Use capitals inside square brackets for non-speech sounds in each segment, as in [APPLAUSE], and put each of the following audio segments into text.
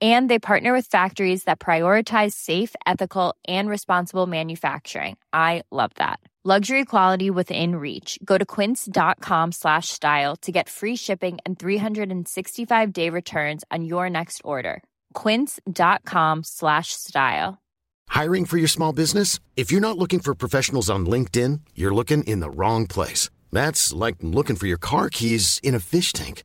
and they partner with factories that prioritize safe ethical and responsible manufacturing. I love that. Luxury quality within reach. Go to quince.com slash style to get free shipping and 365 day returns on your next order. quince.com slash style. Hiring for your small business? If you're not looking for professionals on linkedin you're looking in the wrong place. That's like looking for your car keys in a fish tank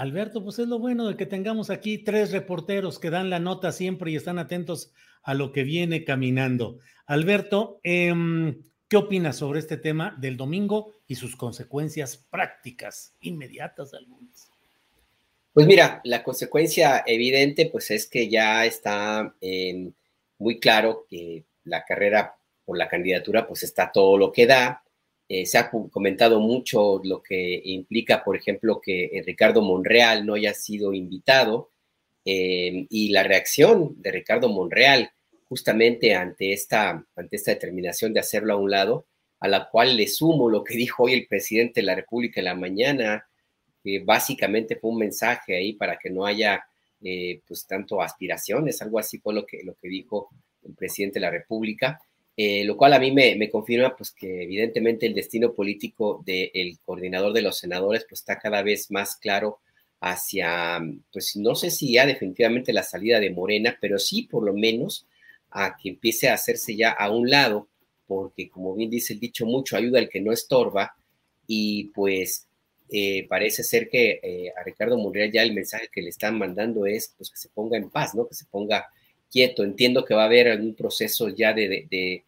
Alberto, pues es lo bueno de que tengamos aquí tres reporteros que dan la nota siempre y están atentos a lo que viene caminando. Alberto, em, ¿qué opinas sobre este tema del domingo y sus consecuencias prácticas, inmediatas algunas? Pues mira, la consecuencia evidente pues es que ya está em, muy claro que la carrera por la candidatura pues está todo lo que da. Eh, se ha comentado mucho lo que implica, por ejemplo, que eh, Ricardo Monreal no haya sido invitado Em, y la reacción de Ricardo Monreal justamente ante esta, ante esta determinación de hacerlo a un lado, a la cual le sumo lo que [LAUGHS] dijo hoy el presidente de la República en la mañana, que básicamente fue un mensaje ahí para que no haya eh, pues tanto aspiraciones, algo así fue lo que, lo que dijo el presidente de la República, eh, lo cual a mí me, confirma pues que evidentemente el destino político del coordinador de los senadores pues está cada vez más claro hacia, pues no sé si ya definitivamente la salida de Morena, pero sí por lo menos a que empiece a hacerse ya a un lado, porque como bien dice el dicho, mucho ayuda al que no estorba, y pues eh, parece ser que eh, a Ricardo Monreal ya el mensaje que le están mandando es pues que se ponga en paz, ¿no? Que se ponga quieto. Entiendo que va a haber algún proceso ya de,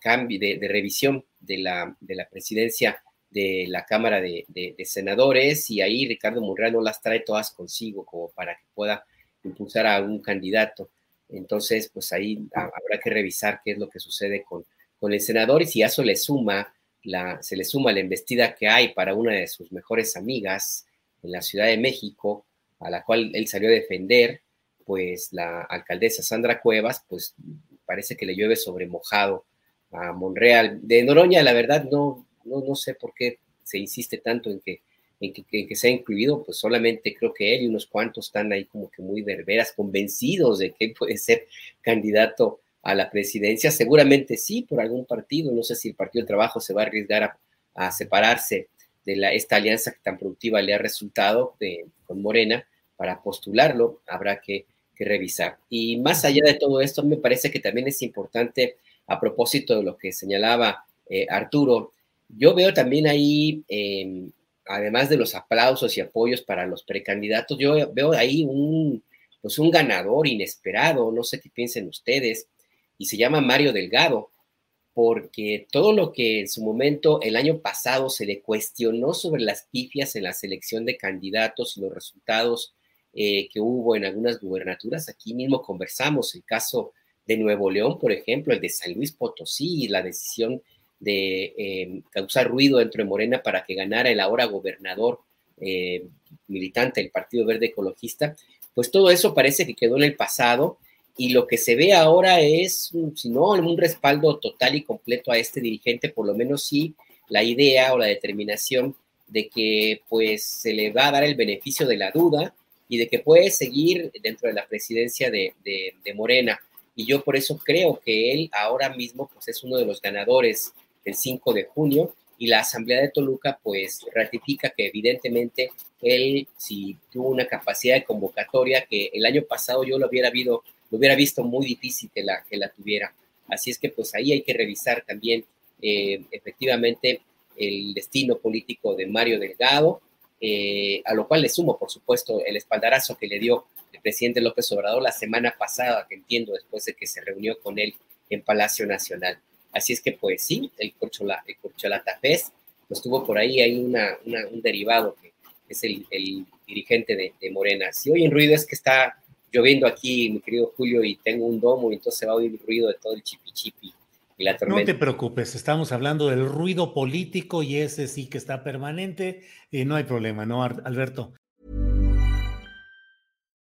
cambio, de, revisión de la, de la presidencia de la Cámara de, Senadores y ahí Ricardo Monreal no las trae todas consigo como para que pueda impulsar a un candidato. Entonces, pues ahí habrá que revisar qué es lo que sucede con, con el senador y si a eso le suma la, se le suma la embestida que hay para una de sus mejores amigas en la Ciudad de México, a la cual él salió a defender, pues la alcaldesa Sandra Cuevas, pues parece que le llueve sobre mojado a Monreal. De Noroña, la verdad, no, no, sé por qué se insiste tanto en que, en que, sea incluido, pues solamente creo que él y unos cuantos están ahí como que muy verberas, convencidos de que puede ser candidato a la presidencia. Seguramente sí, por algún partido. No sé si el Partido del Trabajo se va a arriesgar a, separarse de la, esta alianza que tan productiva le ha resultado con Morena para postularlo. Habrá que, que revisar. Y más allá de todo esto, me parece que también es importante, a propósito de lo que señalaba eh, Arturo, yo veo también ahí, em, además de los aplausos y apoyos para los precandidatos, yo veo ahí un, pues un ganador inesperado, no sé qué piensen ustedes, y se llama Mario Delgado, porque todo lo que en su momento el año pasado se le cuestionó sobre las pifias en la selección de candidatos y los resultados eh, que hubo en algunas gubernaturas, aquí mismo conversamos el caso de Nuevo León, por ejemplo, el de San Luis Potosí, la decisión de eh, causar ruido dentro de Morena para que ganara el ahora gobernador eh, militante del Partido Verde Ecologista, pues todo eso parece que quedó en el pasado y lo que se ve ahora es, si no un respaldo total y completo a este dirigente, por lo menos sí la idea o la determinación de que pues se le va a dar el beneficio de la duda y de que puede seguir dentro de la presidencia de, de Morena. Y yo por eso creo que él ahora mismo pues es uno de los ganadores el 5 de junio y la Asamblea de Toluca pues ratifica que evidentemente él si tuvo una capacidad de convocatoria que el año pasado yo lo hubiera, lo hubiera visto muy difícil que la, que la tuviera. Así es que pues ahí hay que revisar también eh, efectivamente el destino político de Mario Delgado, eh, a lo cual le sumo, por supuesto, el espaldarazo que le dio el presidente López Obrador la semana pasada, que entiendo, después de que se reunió con él en Palacio Nacional. Así es que, pues sí, el, Corchola, el Corcholata pues tuvo por ahí, hay una, un derivado que es el, dirigente de, de, Morena. Si hoy en ruido es que está lloviendo aquí, mi querido Julio, y tengo un domo, y entonces va a oír ruido de todo el chipi chipi la. No te preocupes, estamos hablando del ruido político y ese sí que está permanente, y no hay problema, ¿no, Alberto?